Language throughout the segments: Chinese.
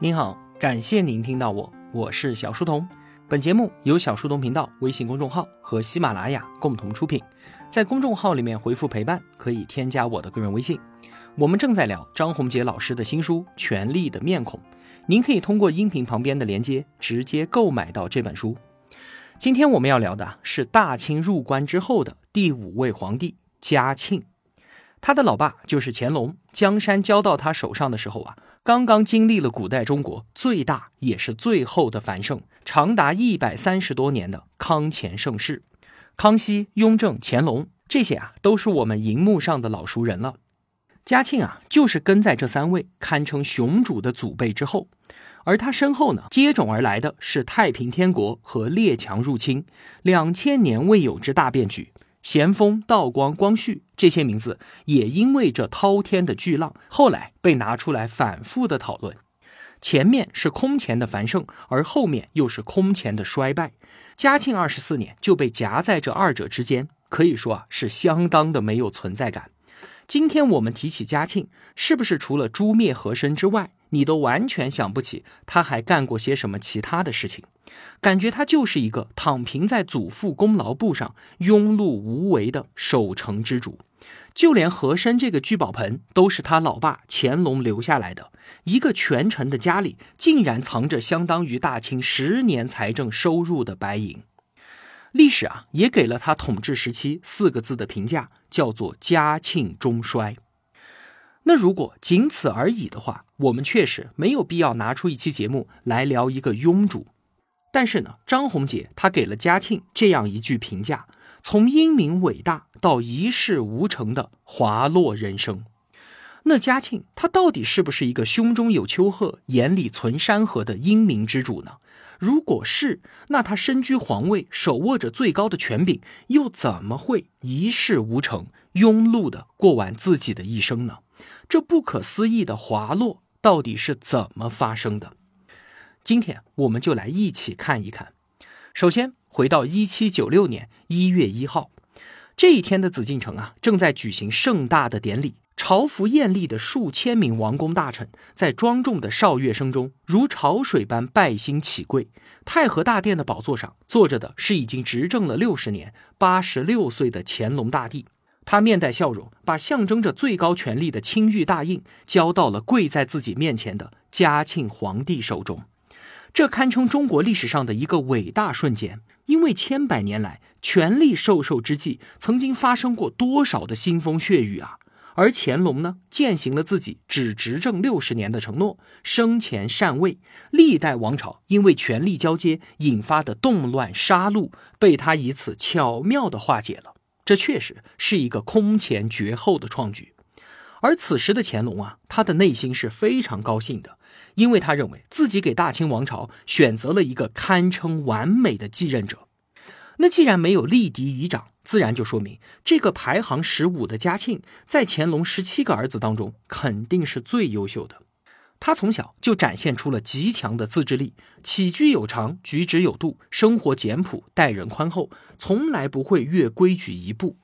您好，感谢您听到我，我是小书童。本节目由小书童频道微信公众号和喜马拉雅共同出品。在公众号里面回复“陪伴”，可以添加我的个人微信。我们正在聊张宏杰老师的新书《权力的面孔》，您可以通过音频旁边的连接直接购买到这本书。今天我们要聊的是大清入关之后的第五位皇帝嘉庆。他的老爸就是乾隆，江山交到他手上的时候啊，刚刚经历了古代中国最大也是最后的繁盛，长达一百三十多年的康乾盛世。康熙、雍正、乾隆这些啊，都是我们荧幕上的老熟人了。嘉庆啊，就是跟在这三位堪称雄主的祖辈之后，而他身后呢，接踵而来的是太平天国和列强入侵，两千年未有之大变局。咸丰、道光、光绪这些名字，也因为这滔天的巨浪，后来被拿出来反复的讨论。前面是空前的繁盛，而后面又是空前的衰败。嘉庆二十四年就被夹在这二者之间，可以说啊是相当的没有存在感。今天我们提起嘉庆，是不是除了诛灭和珅之外，你都完全想不起他还干过些什么其他的事情？感觉他就是一个躺平在祖父功劳簿上庸碌无为的守城之主，就连和珅这个聚宝盆都是他老爸乾隆留下来的。一个权臣的家里竟然藏着相当于大清十年财政收入的白银。历史啊，也给了他统治时期四个字的评价，叫做嘉庆中衰。那如果仅此而已的话，我们确实没有必要拿出一期节目来聊一个庸主。但是呢，张宏杰他给了嘉庆这样一句评价：从英明伟大到一事无成的滑落人生。那嘉庆他到底是不是一个胸中有丘壑、眼里存山河的英明之主呢？如果是，那他身居皇位，手握着最高的权柄，又怎么会一事无成、庸碌的过完自己的一生呢？这不可思议的滑落到底是怎么发生的？今天我们就来一起看一看。首先，回到一七九六年一月一号这一天的紫禁城啊，正在举行盛大的典礼。朝服艳丽的数千名王公大臣，在庄重的哨乐声中，如潮水般拜星起跪。太和大殿的宝座上坐着的是已经执政了六十年、八十六岁的乾隆大帝。他面带笑容，把象征着最高权力的青玉大印交到了跪在自己面前的嘉庆皇帝手中。这堪称中国历史上的一个伟大瞬间，因为千百年来权力授受之际，曾经发生过多少的腥风血雨啊！而乾隆呢，践行了自己只执政六十年的承诺，生前禅位，历代王朝因为权力交接引发的动乱杀戮，被他以此巧妙地化解了。这确实是一个空前绝后的创举。而此时的乾隆啊，他的内心是非常高兴的。因为他认为自己给大清王朝选择了一个堪称完美的继任者，那既然没有立嫡遗长，自然就说明这个排行十五的嘉庆，在乾隆十七个儿子当中肯定是最优秀的。他从小就展现出了极强的自制力，起居有常，举止有度，生活简朴，待人宽厚，从来不会越规矩一步，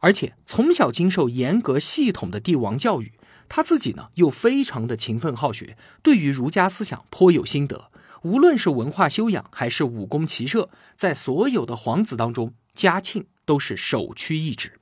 而且从小经受严格系统的帝王教育。他自己呢，又非常的勤奋好学，对于儒家思想颇有心得。无论是文化修养，还是武功骑射，在所有的皇子当中，嘉庆都是首屈一指。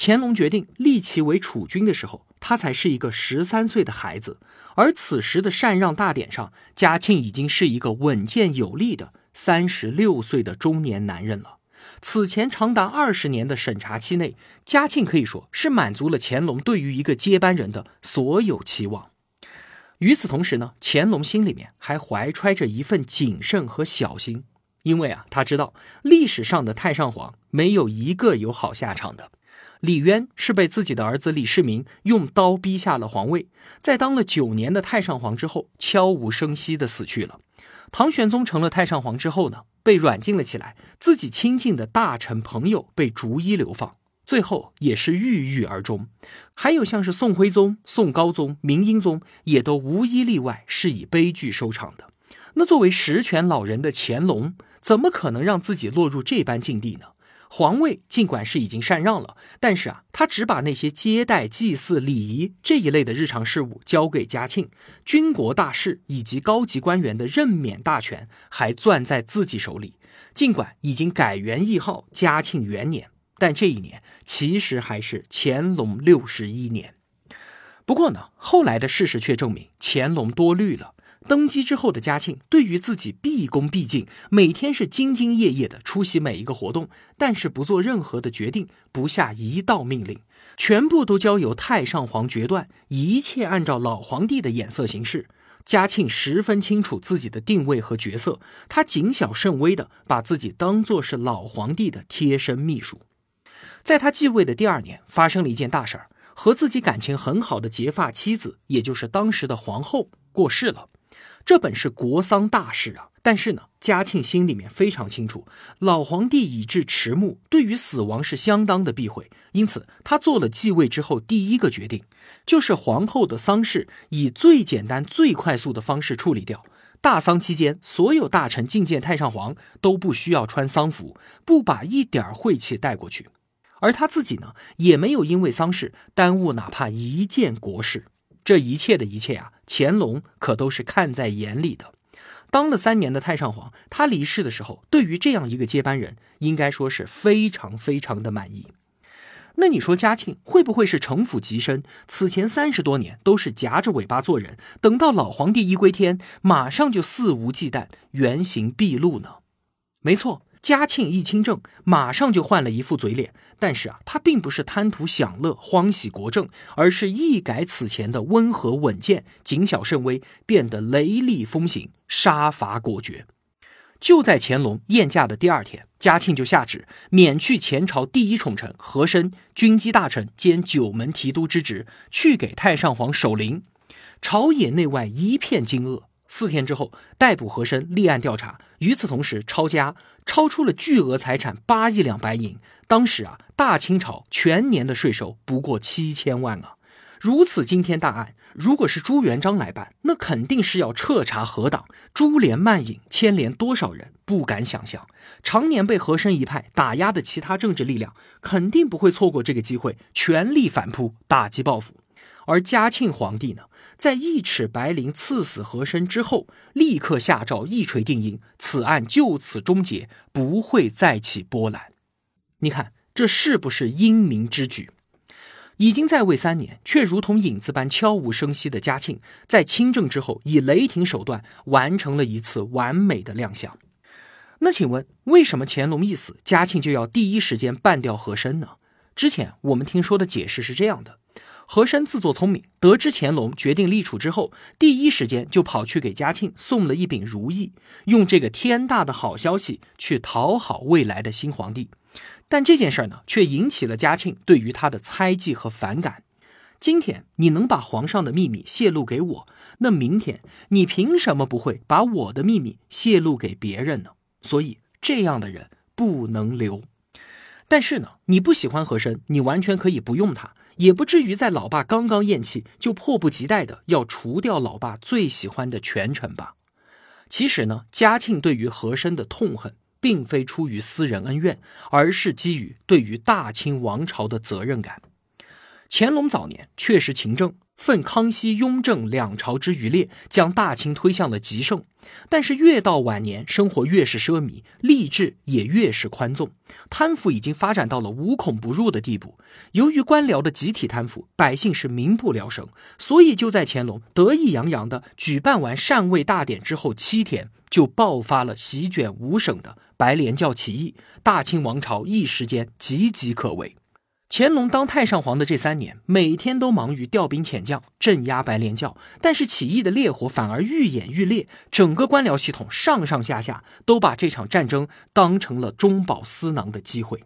乾隆决定立其为储君的时候，他才是一个十三岁的孩子，而此时的禅让大典上，嘉庆已经是一个稳健有力的三十六岁的中年男人了。此前长达二十年的审查期内，嘉庆可以说是满足了乾隆对于一个接班人的所有期望。与此同时呢，乾隆心里面还怀揣着一份谨慎和小心，因为啊，他知道历史上的太上皇没有一个有好下场的。李渊是被自己的儿子李世民用刀逼下了皇位，在当了九年的太上皇之后，悄无声息的死去了。唐玄宗成了太上皇之后呢，被软禁了起来，自己亲近的大臣朋友被逐一流放，最后也是郁郁而终。还有像是宋徽宗、宋高宗、明英宗，也都无一例外是以悲剧收场的。那作为实权老人的乾隆，怎么可能让自己落入这般境地呢？皇位尽管是已经禅让了，但是啊，他只把那些接待、祭祀、礼仪这一类的日常事务交给嘉庆，军国大事以及高级官员的任免大权还攥在自己手里。尽管已经改元易号嘉庆元年，但这一年其实还是乾隆六十一年。不过呢，后来的事实却证明乾隆多虑了。登基之后的嘉庆，对于自己毕恭毕敬，每天是兢兢业业的出席每一个活动，但是不做任何的决定，不下一道命令，全部都交由太上皇决断，一切按照老皇帝的眼色行事。嘉庆十分清楚自己的定位和角色，他谨小慎微的把自己当做是老皇帝的贴身秘书。在他继位的第二年，发生了一件大事儿，和自己感情很好的结发妻子，也就是当时的皇后过世了。这本是国丧大事啊，但是呢，嘉庆心里面非常清楚，老皇帝已至迟暮，对于死亡是相当的避讳，因此他做了继位之后第一个决定，就是皇后的丧事以最简单、最快速的方式处理掉。大丧期间，所有大臣觐见太上皇都不需要穿丧服，不把一点晦气带过去，而他自己呢，也没有因为丧事耽误哪怕一件国事。这一切的一切啊，乾隆可都是看在眼里的。当了三年的太上皇，他离世的时候，对于这样一个接班人，应该说是非常非常的满意。那你说嘉庆会不会是城府极深？此前三十多年都是夹着尾巴做人，等到老皇帝一归天，马上就肆无忌惮、原形毕露呢？没错。嘉庆一亲政，马上就换了一副嘴脸。但是啊，他并不是贪图享乐、欢喜国政，而是一改此前的温和稳健、谨小慎微，变得雷厉风行、杀伐果决。就在乾隆宴驾的第二天，嘉庆就下旨免去前朝第一宠臣和珅军机大臣兼九门提督之职，去给太上皇守灵。朝野内外一片惊愕。四天之后，逮捕和珅，立案调查。与此同时，抄家，超出了巨额财产八亿两白银。当时啊，大清朝全年的税收不过七千万啊！如此惊天大案，如果是朱元璋来办，那肯定是要彻查何党，株连漫引，牵连多少人，不敢想象。常年被和珅一派打压的其他政治力量，肯定不会错过这个机会，全力反扑，打击报复。而嘉庆皇帝呢，在一尺白绫赐死和珅之后，立刻下诏一锤定音，此案就此终结，不会再起波澜。你看这是不是英明之举？已经在位三年，却如同影子般悄无声息的嘉庆，在亲政之后，以雷霆手段完成了一次完美的亮相。那请问，为什么乾隆一死，嘉庆就要第一时间办掉和珅呢？之前我们听说的解释是这样的。和珅自作聪明，得知乾隆决定立储之后，第一时间就跑去给嘉庆送了一柄如意，用这个天大的好消息去讨好未来的新皇帝。但这件事儿呢，却引起了嘉庆对于他的猜忌和反感。今天你能把皇上的秘密泄露给我，那明天你凭什么不会把我的秘密泄露给别人呢？所以这样的人不能留。但是呢，你不喜欢和珅，你完全可以不用他。也不至于在老爸刚刚咽气，就迫不及待的要除掉老爸最喜欢的权臣吧？其实呢，嘉庆对于和珅的痛恨，并非出于私人恩怨，而是基于对于大清王朝的责任感。乾隆早年确实勤政。奉康熙、雍正两朝之余烈，将大清推向了极盛。但是越到晚年，生活越是奢靡，吏治也越是宽纵，贪腐已经发展到了无孔不入的地步。由于官僚的集体贪腐，百姓是民不聊生。所以就在乾隆得意洋洋的举办完禅位大典之后七天，就爆发了席卷五省的白莲教起义，大清王朝一时间岌岌可危。乾隆当太上皇的这三年，每天都忙于调兵遣将、镇压白莲教，但是起义的烈火反而愈演愈烈。整个官僚系统上上下下都把这场战争当成了中饱私囊的机会，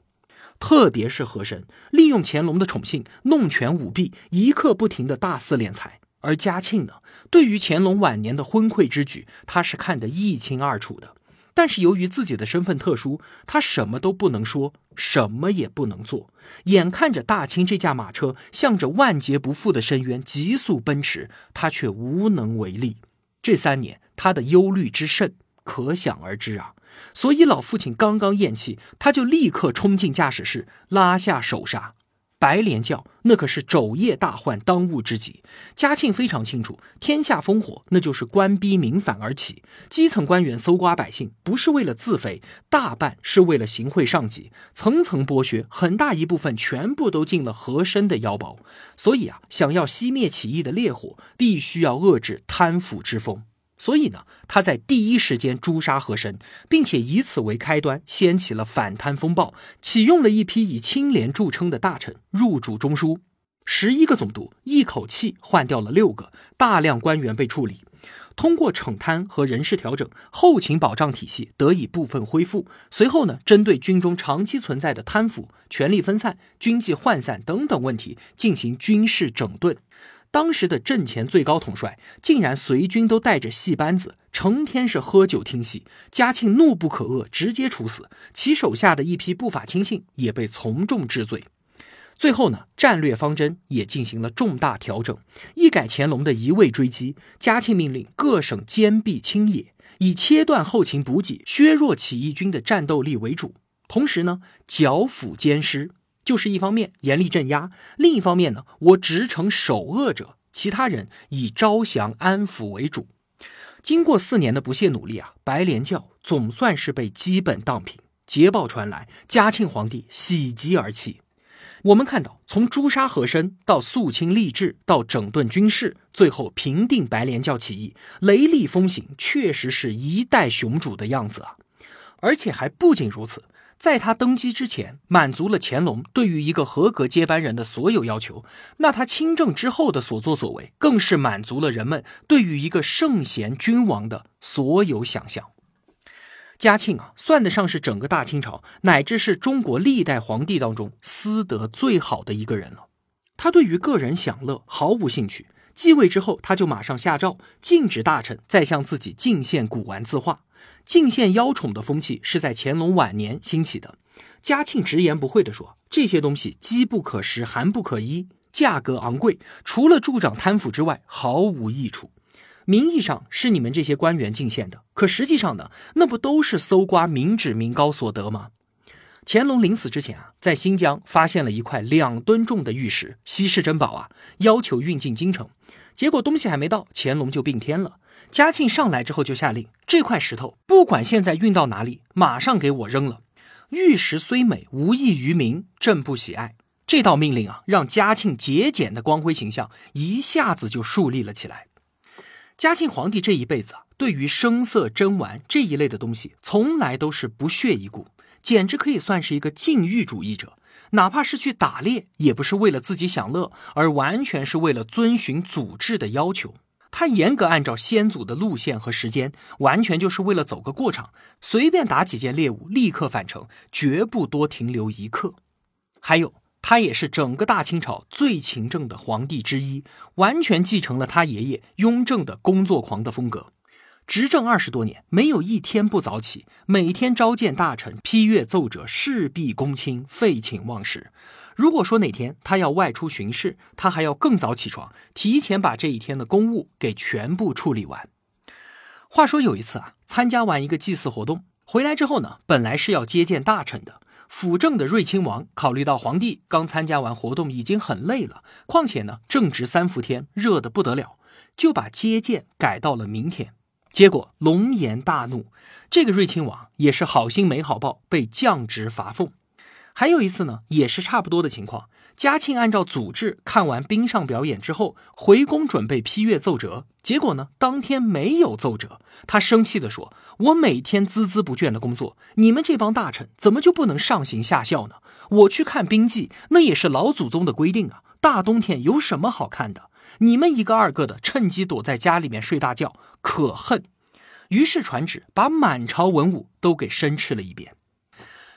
特别是和珅，利用乾隆的宠幸，弄权舞弊，一刻不停的大肆敛财。而嘉庆呢，对于乾隆晚年的昏聩之举，他是看得一清二楚的。但是由于自己的身份特殊，他什么都不能说，什么也不能做。眼看着大清这架马车向着万劫不复的深渊急速奔驰，他却无能为力。这三年他的忧虑之甚，可想而知啊！所以老父亲刚刚咽气，他就立刻冲进驾驶室，拉下手刹。白莲教那可是昼夜大患，当务之急。嘉庆非常清楚，天下烽火那就是官逼民反而起，基层官员搜刮百姓，不是为了自肥，大半是为了行贿上级，层层剥削，很大一部分全部都进了和珅的腰包。所以啊，想要熄灭起义的烈火，必须要遏制贪腐之风。所以呢，他在第一时间诛杀和珅，并且以此为开端，掀起了反贪风暴，启用了一批以清廉著称的大臣入主中枢，十一个总督一口气换掉了六个，大量官员被处理。通过惩贪和人事调整，后勤保障体系得以部分恢复。随后呢，针对军中长期存在的贪腐、权力分散、军纪涣散等等问题进行军事整顿。当时的阵前最高统帅竟然随军都带着戏班子，成天是喝酒听戏。嘉庆怒不可遏，直接处死其手下的一批不法亲信，也被从重治罪。最后呢，战略方针也进行了重大调整，一改乾隆的一味追击，嘉庆命令各省坚壁清野，以切断后勤补给、削弱起义军的战斗力为主，同时呢，剿抚兼施。就是一方面严厉镇压，另一方面呢，我直惩首恶者，其他人以招降安抚为主。经过四年的不懈努力啊，白莲教总算是被基本荡平。捷报传来，嘉庆皇帝喜极而泣。我们看到，从诛杀和珅到肃清吏治，到整顿军事，最后平定白莲教起义，雷厉风行，确实是一代雄主的样子啊！而且还不仅如此。在他登基之前，满足了乾隆对于一个合格接班人的所有要求。那他亲政之后的所作所为，更是满足了人们对于一个圣贤君王的所有想象。嘉庆啊，算得上是整个大清朝乃至是中国历代皇帝当中私德最好的一个人了。他对于个人享乐毫无兴趣。继位之后，他就马上下诏禁止大臣再向自己进献古玩字画。进献妖宠的风气是在乾隆晚年兴起的。嘉庆直言不讳地说：“这些东西机不可食，寒不可衣，价格昂贵，除了助长贪腐之外，毫无益处。名义上是你们这些官员进献的，可实际上呢，那不都是搜刮民脂民膏所得吗？”乾隆临死之前啊，在新疆发现了一块两吨重的玉石，稀世珍宝啊，要求运进京城。结果东西还没到，乾隆就病天了。嘉庆上来之后就下令，这块石头不管现在运到哪里，马上给我扔了。玉石虽美，无益于民，朕不喜爱。这道命令啊，让嘉庆节俭的光辉形象一下子就树立了起来。嘉庆皇帝这一辈子啊，对于声色珍玩这一类的东西，从来都是不屑一顾，简直可以算是一个禁欲主义者。哪怕是去打猎，也不是为了自己享乐，而完全是为了遵循祖制的要求。他严格按照先祖的路线和时间，完全就是为了走个过场，随便打几件猎物，立刻返程，绝不多停留一刻。还有，他也是整个大清朝最勤政的皇帝之一，完全继承了他爷爷雍正的工作狂的风格。执政二十多年，没有一天不早起，每天召见大臣，批阅奏折，事必躬亲，废寝忘食。如果说哪天他要外出巡视，他还要更早起床，提前把这一天的公务给全部处理完。话说有一次啊，参加完一个祭祀活动回来之后呢，本来是要接见大臣的，辅政的睿亲王考虑到皇帝刚参加完活动已经很累了，况且呢正值三伏天，热得不得了，就把接见改到了明天。结果龙颜大怒，这个睿亲王也是好心没好报，被降职罚俸。还有一次呢，也是差不多的情况。嘉庆按照祖制看完冰上表演之后，回宫准备批阅奏折，结果呢，当天没有奏折。他生气地说：“我每天孜孜不倦的工作，你们这帮大臣怎么就不能上行下效呢？我去看冰祭，那也是老祖宗的规定啊。大冬天有什么好看的？你们一个二个的趁机躲在家里面睡大觉，可恨。”于是传旨，把满朝文武都给申斥了一遍。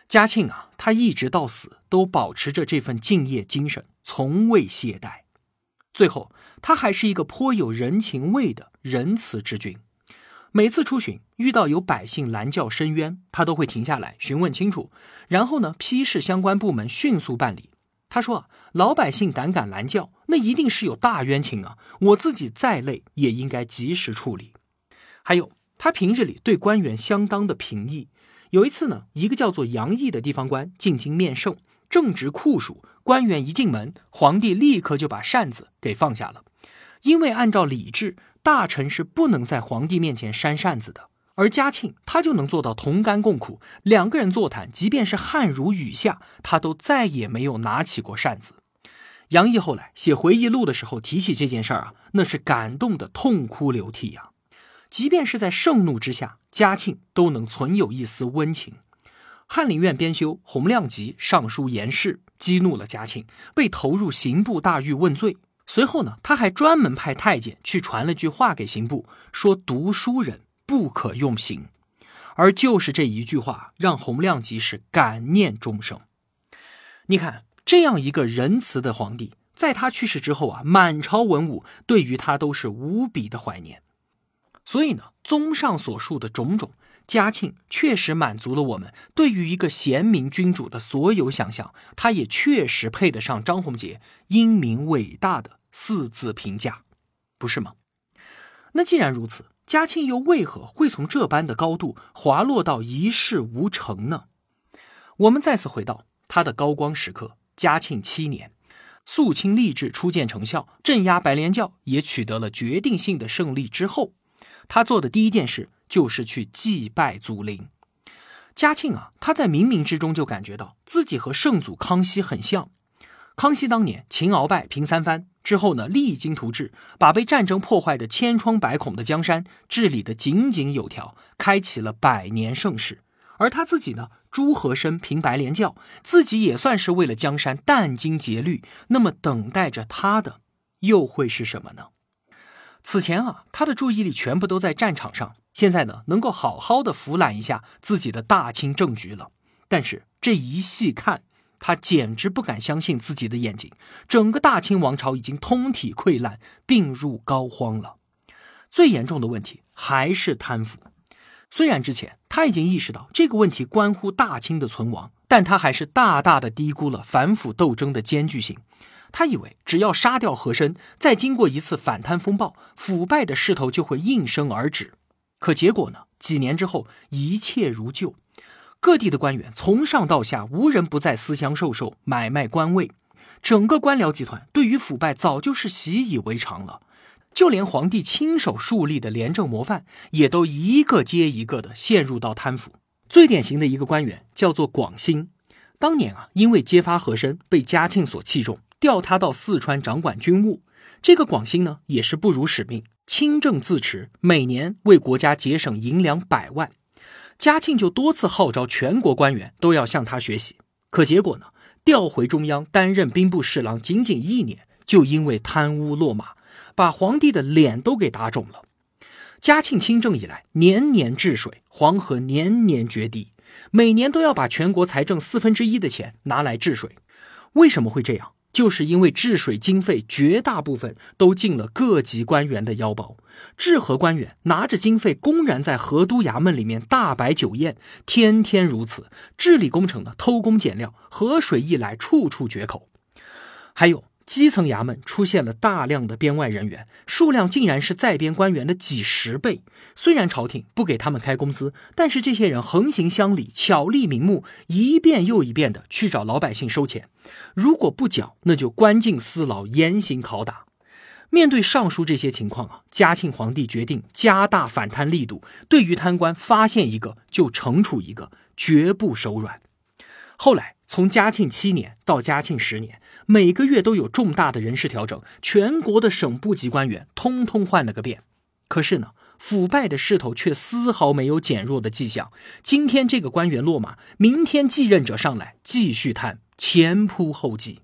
嘉庆啊，他一直到死都保持着这份敬业精神，从未懈怠。最后，他还是一个颇有人情味的仁慈之君。每次出巡，遇到有百姓拦轿申冤，他都会停下来询问清楚，然后呢，批示相关部门迅速办理。他说，老百姓胆敢拦轿，那一定是有大冤情啊！我自己再累，也应该及时处理。还有，他平日里对官员相当的平易。有一次呢，一个叫做杨毅的地方官进京面圣，正值酷暑，官员一进门，皇帝立刻就把扇子给放下了，因为按照礼制，大臣是不能在皇帝面前扇扇子的。而嘉庆他就能做到同甘共苦，两个人座谈，即便是汗如雨下，他都再也没有拿起过扇子。杨毅后来写回忆录的时候提起这件事儿啊，那是感动的痛哭流涕呀。即便是在盛怒之下，嘉庆都能存有一丝温情。翰林院编修《洪亮吉上书言事，激怒了嘉庆，被投入刑部大狱问罪。随后呢，他还专门派太监去传了句话给刑部，说读书人。不可用刑，而就是这一句话，让洪亮吉是感念终生。你看，这样一个仁慈的皇帝，在他去世之后啊，满朝文武对于他都是无比的怀念。所以呢，综上所述的种种，嘉庆确实满足了我们对于一个贤明君主的所有想象，他也确实配得上张宏杰英明伟大的四字评价，不是吗？那既然如此。嘉庆又为何会从这般的高度滑落到一事无成呢？我们再次回到他的高光时刻——嘉庆七年，肃清吏治初见成效，镇压白莲教也取得了决定性的胜利之后，他做的第一件事就是去祭拜祖陵。嘉庆啊，他在冥冥之中就感觉到自己和圣祖康熙很像。康熙当年勤鳌拜平三藩。之后呢，励精图治，把被战争破坏的千疮百孔的江山治理的井井有条，开启了百年盛世。而他自己呢，朱和生平白莲教，自己也算是为了江山殚精竭虑。那么等待着他的又会是什么呢？此前啊，他的注意力全部都在战场上，现在呢，能够好好的俯览一下自己的大清政局了。但是这一细看。他简直不敢相信自己的眼睛，整个大清王朝已经通体溃烂，病入膏肓了。最严重的问题还是贪腐。虽然之前他已经意识到这个问题关乎大清的存亡，但他还是大大的低估了反腐斗争的艰巨性。他以为只要杀掉和珅，再经过一次反贪风暴，腐败的势头就会应声而止。可结果呢？几年之后，一切如旧。各地的官员从上到下无人不在私相授受、买卖官位，整个官僚集团对于腐败早就是习以为常了。就连皇帝亲手树立的廉政模范，也都一个接一个的陷入到贪腐。最典型的一个官员叫做广兴，当年啊，因为揭发和珅被嘉庆所器重，调他到四川掌管军务。这个广兴呢，也是不辱使命，清正自持，每年为国家节省银两百万。嘉庆就多次号召全国官员都要向他学习，可结果呢？调回中央担任兵部侍郎，仅仅一年就因为贪污落马，把皇帝的脸都给打肿了。嘉庆亲政以来，年年治水，黄河年年决堤，每年都要把全国财政四分之一的钱拿来治水。为什么会这样？就是因为治水经费绝大部分都进了各级官员的腰包，治河官员拿着经费公然在河都衙门里面大摆酒宴，天天如此。治理工程呢，偷工减料，河水一来处处决口。还有基层衙门出现了大量的编外人员，数量竟然是在编官员的几十倍。虽然朝廷不给他们开工资，但是这些人横行乡里，巧立名目，一遍又一遍的去找老百姓收钱。如果不缴，那就关进私牢，严刑拷打。面对上述这些情况啊，嘉庆皇帝决定加大反贪力度，对于贪官发现一个就惩处一个，绝不手软。后来从嘉庆七年到嘉庆十年，每个月都有重大的人事调整，全国的省部级官员通通换了个遍。可是呢？腐败的势头却丝毫没有减弱的迹象。今天这个官员落马，明天继任者上来继续贪，前仆后继。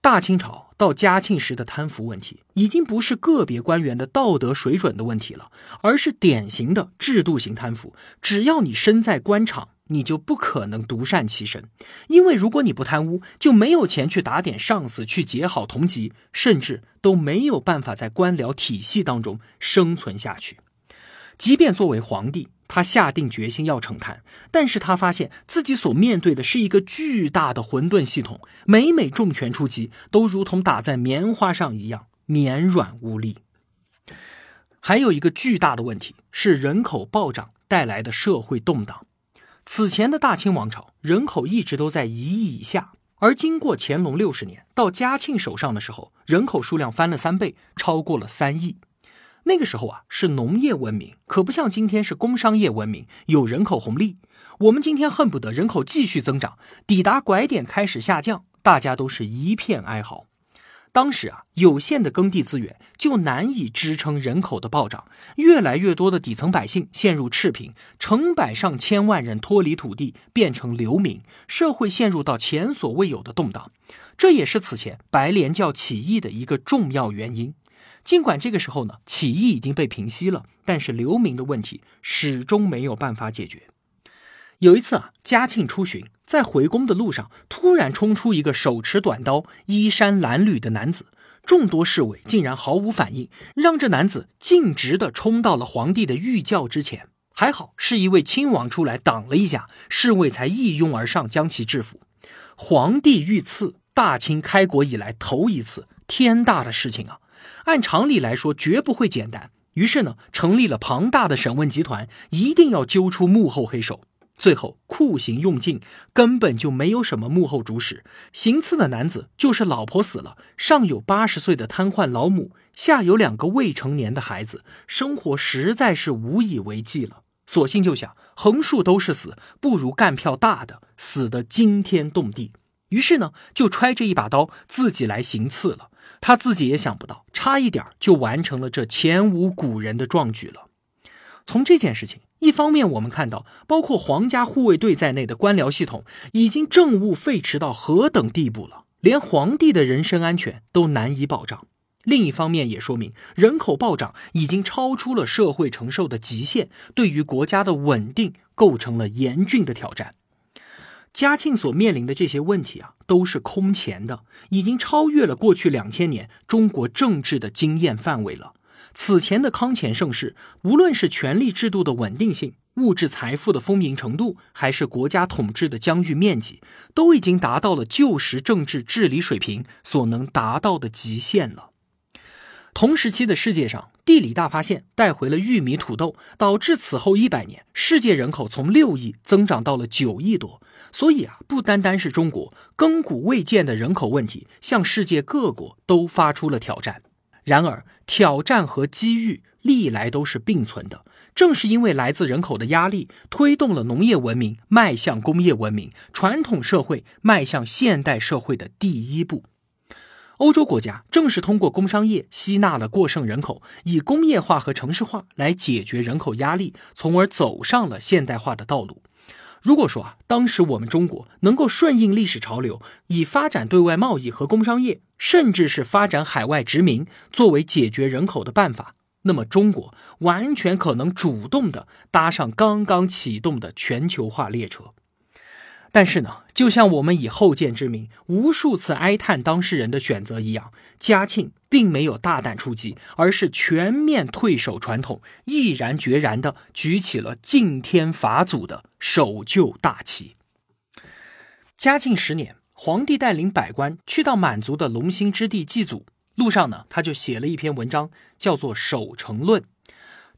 大清朝到嘉庆时的贪腐问题，已经不是个别官员的道德水准的问题了，而是典型的制度型贪腐。只要你身在官场，你就不可能独善其身，因为如果你不贪污，就没有钱去打点上司，去结好同级，甚至都没有办法在官僚体系当中生存下去。即便作为皇帝，他下定决心要惩贪，但是他发现自己所面对的是一个巨大的混沌系统，每每重拳出击，都如同打在棉花上一样绵软无力。还有一个巨大的问题是人口暴涨带来的社会动荡。此前的大清王朝人口一直都在一亿以下，而经过乾隆六十年到嘉庆手上的时候，人口数量翻了三倍，超过了三亿。那个时候啊，是农业文明，可不像今天是工商业文明，有人口红利。我们今天恨不得人口继续增长，抵达拐点开始下降，大家都是一片哀嚎。当时啊，有限的耕地资源就难以支撑人口的暴涨，越来越多的底层百姓陷入赤贫，成百上千万人脱离土地，变成流民，社会陷入到前所未有的动荡。这也是此前白莲教起义的一个重要原因。尽管这个时候呢，起义已经被平息了，但是流民的问题始终没有办法解决。有一次啊，嘉庆出巡，在回宫的路上，突然冲出一个手持短刀、衣衫褴褛的男子，众多侍卫竟然毫无反应，让这男子径直的冲到了皇帝的御轿之前。还好是一位亲王出来挡了一下，侍卫才一拥而上将其制服。皇帝遇刺，大清开国以来头一次，天大的事情啊！按常理来说，绝不会简单。于是呢，成立了庞大的审问集团，一定要揪出幕后黑手。最后酷刑用尽，根本就没有什么幕后主使。行刺的男子就是老婆死了，上有八十岁的瘫痪老母，下有两个未成年的孩子，生活实在是无以为继了。索性就想，横竖都是死，不如干票大的，死得惊天动地。于是呢，就揣着一把刀，自己来行刺了。他自己也想不到，差一点就完成了这前无古人的壮举了。从这件事情，一方面我们看到，包括皇家护卫队在内的官僚系统已经政务废弛到何等地步了，连皇帝的人身安全都难以保障；另一方面也说明，人口暴涨已经超出了社会承受的极限，对于国家的稳定构成了严峻的挑战。嘉庆所面临的这些问题啊，都是空前的，已经超越了过去两千年中国政治的经验范围了。此前的康乾盛世，无论是权力制度的稳定性、物质财富的丰盈程度，还是国家统治的疆域面积，都已经达到了旧时政治治理水平所能达到的极限了。同时期的世界上，地理大发现带回了玉米、土豆，导致此后一百年世界人口从六亿增长到了九亿多。所以啊，不单单是中国，亘古未见的人口问题向世界各国都发出了挑战。然而，挑战和机遇历来都是并存的。正是因为来自人口的压力，推动了农业文明迈向工业文明，传统社会迈向现代社会的第一步。欧洲国家正是通过工商业吸纳了过剩人口，以工业化和城市化来解决人口压力，从而走上了现代化的道路。如果说啊，当时我们中国能够顺应历史潮流，以发展对外贸易和工商业，甚至是发展海外殖民作为解决人口的办法，那么中国完全可能主动的搭上刚刚启动的全球化列车。但是呢，就像我们以后见之明无数次哀叹当事人的选择一样，嘉庆并没有大胆出击，而是全面退守传统，毅然决然地举起了敬天法祖的守旧大旗。嘉庆十年，皇帝带领百官去到满族的龙兴之地祭祖，路上呢，他就写了一篇文章，叫做《守成论》。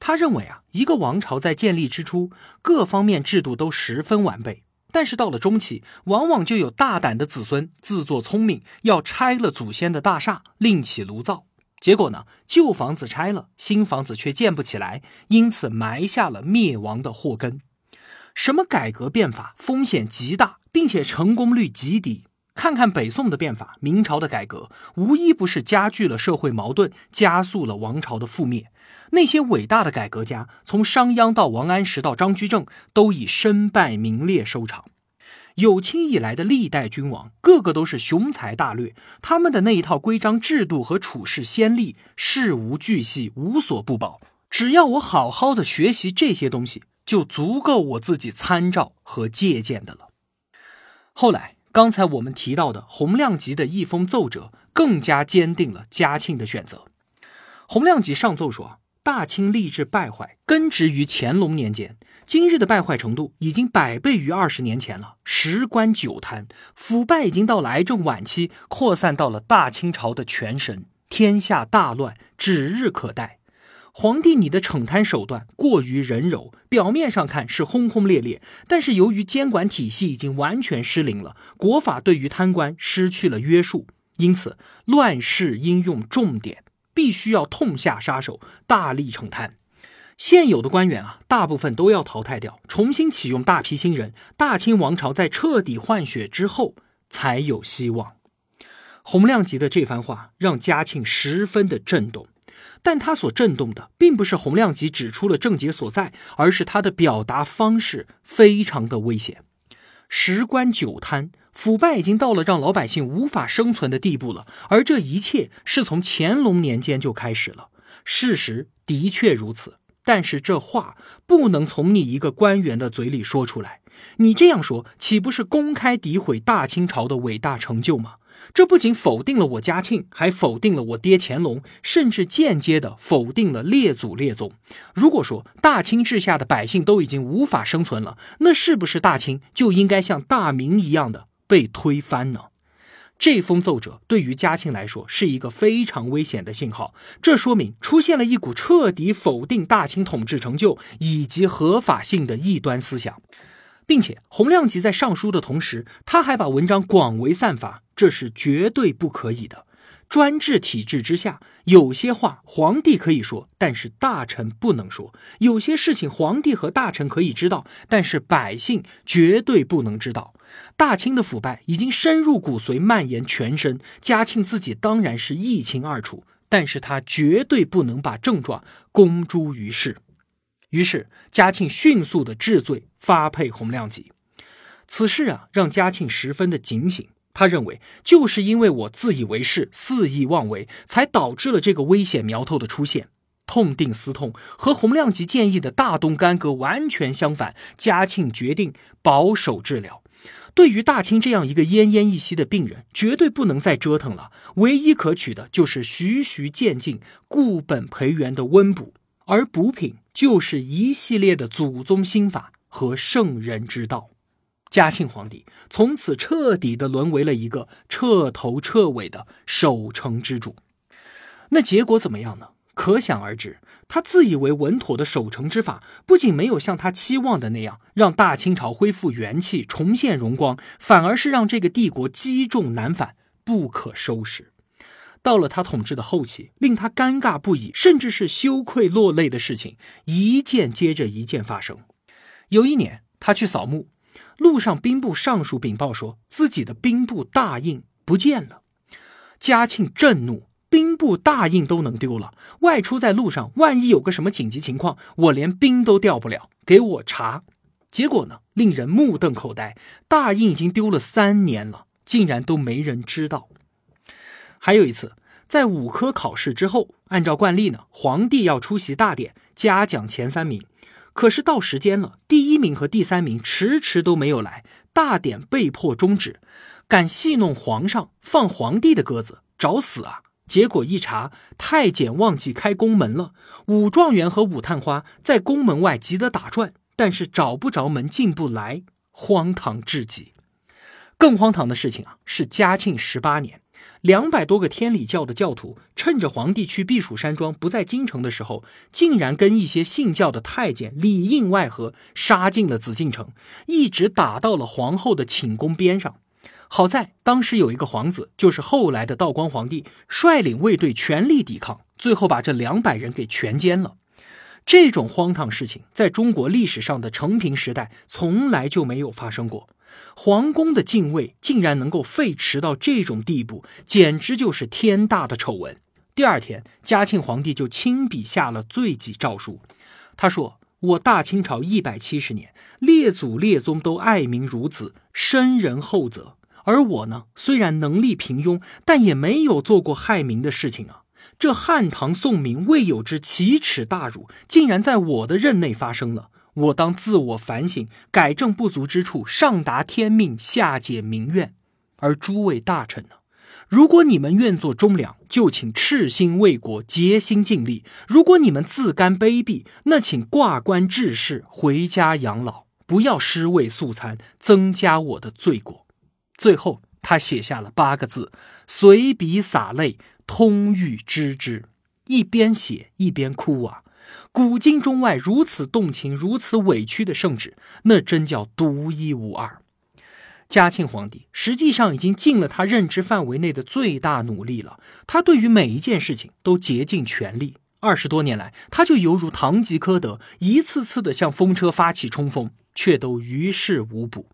他认为啊，一个王朝在建立之初，各方面制度都十分完备。但是到了中期，往往就有大胆的子孙自作聪明，要拆了祖先的大厦，另起炉灶。结果呢，旧房子拆了，新房子却建不起来，因此埋下了灭亡的祸根。什么改革变法风险极大，并且成功率极低？看看北宋的变法，明朝的改革，无一不是加剧了社会矛盾，加速了王朝的覆灭。那些伟大的改革家，从商鞅到王安石到张居正，都以身败名裂收场。有清以来的历代君王，个个都是雄才大略，他们的那一套规章制度和处事先例，事无巨细，无所不包。只要我好好的学习这些东西，就足够我自己参照和借鉴的了。后来，刚才我们提到的洪亮吉的一封奏折，更加坚定了嘉庆的选择。洪亮吉上奏说。大清吏治败坏，根植于乾隆年间。今日的败坏程度已经百倍于二十年前了。十官九贪，腐败已经到了癌症晚期，扩散到了大清朝的全身，天下大乱指日可待。皇帝你的惩贪手段过于人柔，表面上看是轰轰烈烈，但是由于监管体系已经完全失灵了，国法对于贪官失去了约束，因此乱世应用重点，必须要痛下杀手，大力惩贪。现有的官员啊，大部分都要淘汰掉，重新启用大批新人，大清王朝在彻底换血之后才有希望。洪亮吉的这番话让嘉庆十分的震动。但他所震动的，并不是洪亮吉指出了症结所在，而是他的表达方式非常的危险。十官九贪，腐败已经到了让老百姓无法生存的地步了，而这一切是从乾隆年间就开始了。事实的确如此，但是这话不能从你一个官员的嘴里说出来。你这样说，岂不是公开诋毁大清朝的伟大成就吗？这不仅否定了我嘉庆，还否定了我爹乾隆，甚至间接的否定了列祖列宗。如果说大清治下的百姓都已经无法生存了，那是不是大清就应该像大明一样的被推翻呢？这封奏折对于嘉庆来说是一个非常危险的信号，这说明出现了一股彻底否定大清统治成就以及合法性的异端思想。并且洪亮吉在上书的同时，他还把文章广为散发，这是绝对不可以的。专制体制之下，有些话皇帝可以说，但是大臣不能说；有些事情皇帝和大臣可以知道，但是百姓绝对不能知道。大清的腐败已经深入骨髓，蔓延全身。嘉庆自己当然是一清二楚，但是他绝对不能把症状公诸于世。于是，嘉庆迅速的治罪，发配洪亮吉。此事啊，让嘉庆十分的警醒。他认为，就是因为我自以为是、肆意妄为，才导致了这个危险苗头的出现。痛定思痛，和洪亮吉建议的大动干戈完全相反。嘉庆决定保守治疗。对于大清这样一个奄奄一息的病人，绝对不能再折腾了。唯一可取的就是循序渐进、固本培元的温补。而补品就是一系列的祖宗心法和圣人之道。嘉庆皇帝从此彻底的沦为了一个彻头彻尾的守城之主。那结果怎么样呢？可想而知，他自以为稳妥的守城之法，不仅没有像他期望的那样让大清朝恢复元气、重现荣光，反而是让这个帝国积重难返、不可收拾。到了他统治的后期，令他尴尬不已，甚至是羞愧落泪的事情，一件接着一件发生。有一年，他去扫墓，路上兵部尚书禀报说自己的兵部大印不见了。嘉庆震怒，兵部大印都能丢了，外出在路上，万一有个什么紧急情况，我连兵都调不了，给我查。结果呢，令人目瞪口呆，大印已经丢了三年了，竟然都没人知道。还有一次，在五科考试之后，按照惯例呢，皇帝要出席大典，嘉奖前三名。可是到时间了，第一名和第三名迟迟都没有来，大典被迫终止。敢戏弄皇上、放皇帝的鸽子，找死啊！结果一查，太监忘记开宫门了。武状元和武探花在宫门外急得打转，但是找不着门，进不来，荒唐至极。更荒唐的事情啊，是嘉庆十八年。两百多个天理教的教徒，趁着皇帝去避暑山庄不在京城的时候，竟然跟一些信教的太监里应外合，杀进了紫禁城，一直打到了皇后的寝宫边上。好在当时有一个皇子，就是后来的道光皇帝，率领卫队全力抵抗，最后把这两百人给全歼了。这种荒唐事情，在中国历史上的承平时代从来就没有发生过。皇宫的禁卫竟然能够废弛到这种地步，简直就是天大的丑闻。第二天，嘉庆皇帝就亲笔下了罪己诏书。他说：“我大清朝一百七十年，列祖列宗都爱民如子，深人厚泽。而我呢，虽然能力平庸，但也没有做过害民的事情啊。这汉唐宋明未有之奇耻大辱，竟然在我的任内发生了。”我当自我反省，改正不足之处，上达天命，下解民怨。而诸位大臣呢？如果你们愿做忠良，就请赤心为国，竭心尽力；如果你们自甘卑鄙，那请挂冠致仕，回家养老，不要尸位素餐，增加我的罪过。最后，他写下了八个字，随笔洒泪，通欲知之。一边写一边哭啊！古今中外如此动情、如此委屈的圣旨，那真叫独一无二。嘉庆皇帝实际上已经尽了他认知范围内的最大努力了，他对于每一件事情都竭尽全力。二十多年来，他就犹如堂吉诃德，一次次的向风车发起冲锋，却都于事无补。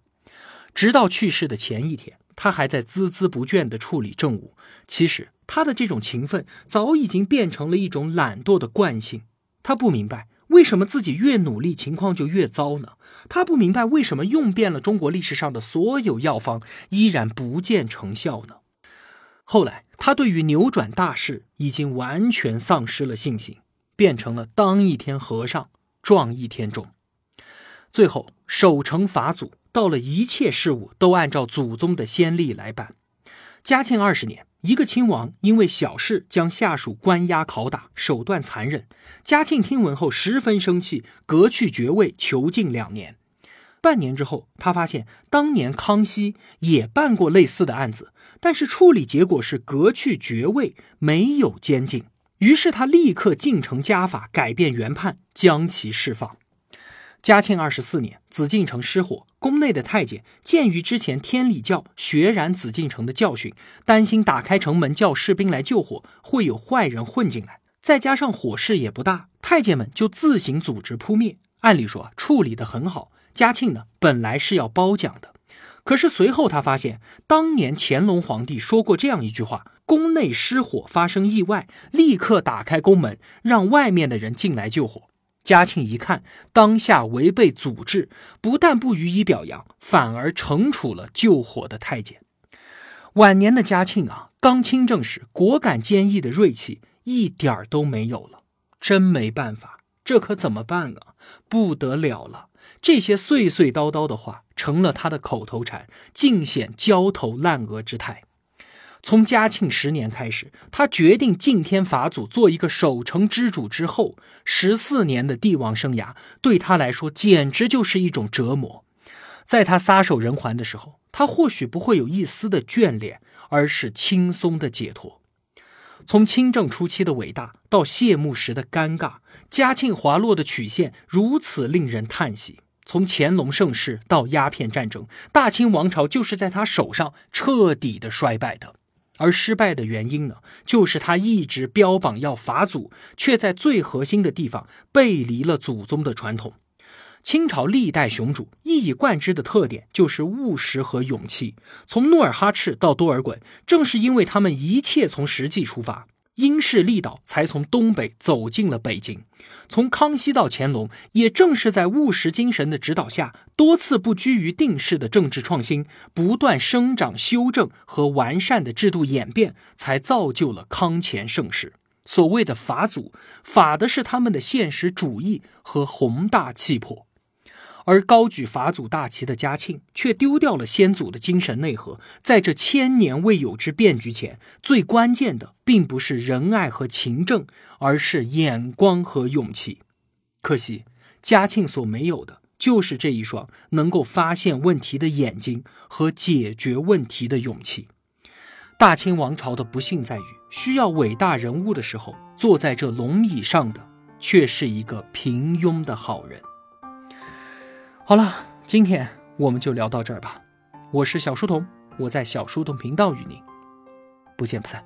直到去世的前一天，他还在孜孜不倦地处理政务。其实，他的这种勤奋早已经变成了一种懒惰的惯性。他不明白为什么自己越努力，情况就越糟呢？他不明白为什么用遍了中国历史上的所有药方，依然不见成效呢？后来，他对于扭转大势已经完全丧失了信心，变成了当一天和尚撞一天钟。最后，守成法祖，到了一切事务都按照祖宗的先例来办。嘉庆二十年，一个亲王因为小事将下属关押拷打，手段残忍。嘉庆听闻后十分生气，革去爵位，囚禁两年。半年之后，他发现当年康熙也办过类似的案子。但是处理结果是革去爵位，没有监禁。于是他立刻进城加法，改变原判，将其释放。嘉庆二十四年，紫禁城失火，宫内的太监鉴于之前天理教血染紫禁城的教训，担心打开城门叫士兵来救火会有坏人混进来，再加上火势也不大，太监们就自行组织扑灭。按理说处理得很好，嘉庆呢本来是要褒奖的。可是随后他发现，当年乾隆皇帝说过这样一句话：“宫内失火发生意外，立刻打开宫门，让外面的人进来救火。”嘉庆一看，当下违背祖制，不但不予以表扬，反而惩处了救火的太监。晚年的嘉庆啊，刚亲政时果敢坚毅的锐气一点儿都没有了，真没办法，这可怎么办啊？不得了了！这些碎碎叨叨的话成了他的口头禅，尽显焦头烂额之态。从嘉庆十年开始，他决定敬天法祖，做一个守城之主之后，十四年的帝王生涯对他来说简直就是一种折磨。在他撒手人寰的时候，他或许不会有一丝的眷恋，而是轻松的解脱。从清正初期的伟大到谢幕时的尴尬，嘉庆滑落的曲线如此令人叹息。从乾隆盛世到鸦片战争，大清王朝就是在他手上彻底的衰败的。而失败的原因呢，就是他一直标榜要法祖，却在最核心的地方背离了祖宗的传统。清朝历代雄主一以贯之的特点就是务实和勇气。从努尔哈赤到多尔衮，正是因为他们一切从实际出发。因势利导才从东北走进了北京，从康熙到乾隆，也正是在务实精神的指导下，多次不拘于定式的政治创新，不断生长、修正和完善的制度演变，才造就了康乾盛世。所谓的法祖，法的是他们的现实主义和宏大气魄。而高举法祖大旗的嘉庆，却丢掉了先祖的精神内核。在这千年未有之变局前，最关键的并不是仁爱和勤政，而是眼光和勇气。可惜，嘉庆所没有的，就是这一双能够发现问题的眼睛和解决问题的勇气。大清王朝的不幸在于，需要伟大人物的时候，坐在这龙椅上的，却是一个平庸的好人。好了，今天我们就聊到这儿吧。我是小书童，我在小书童频道与您不见不散。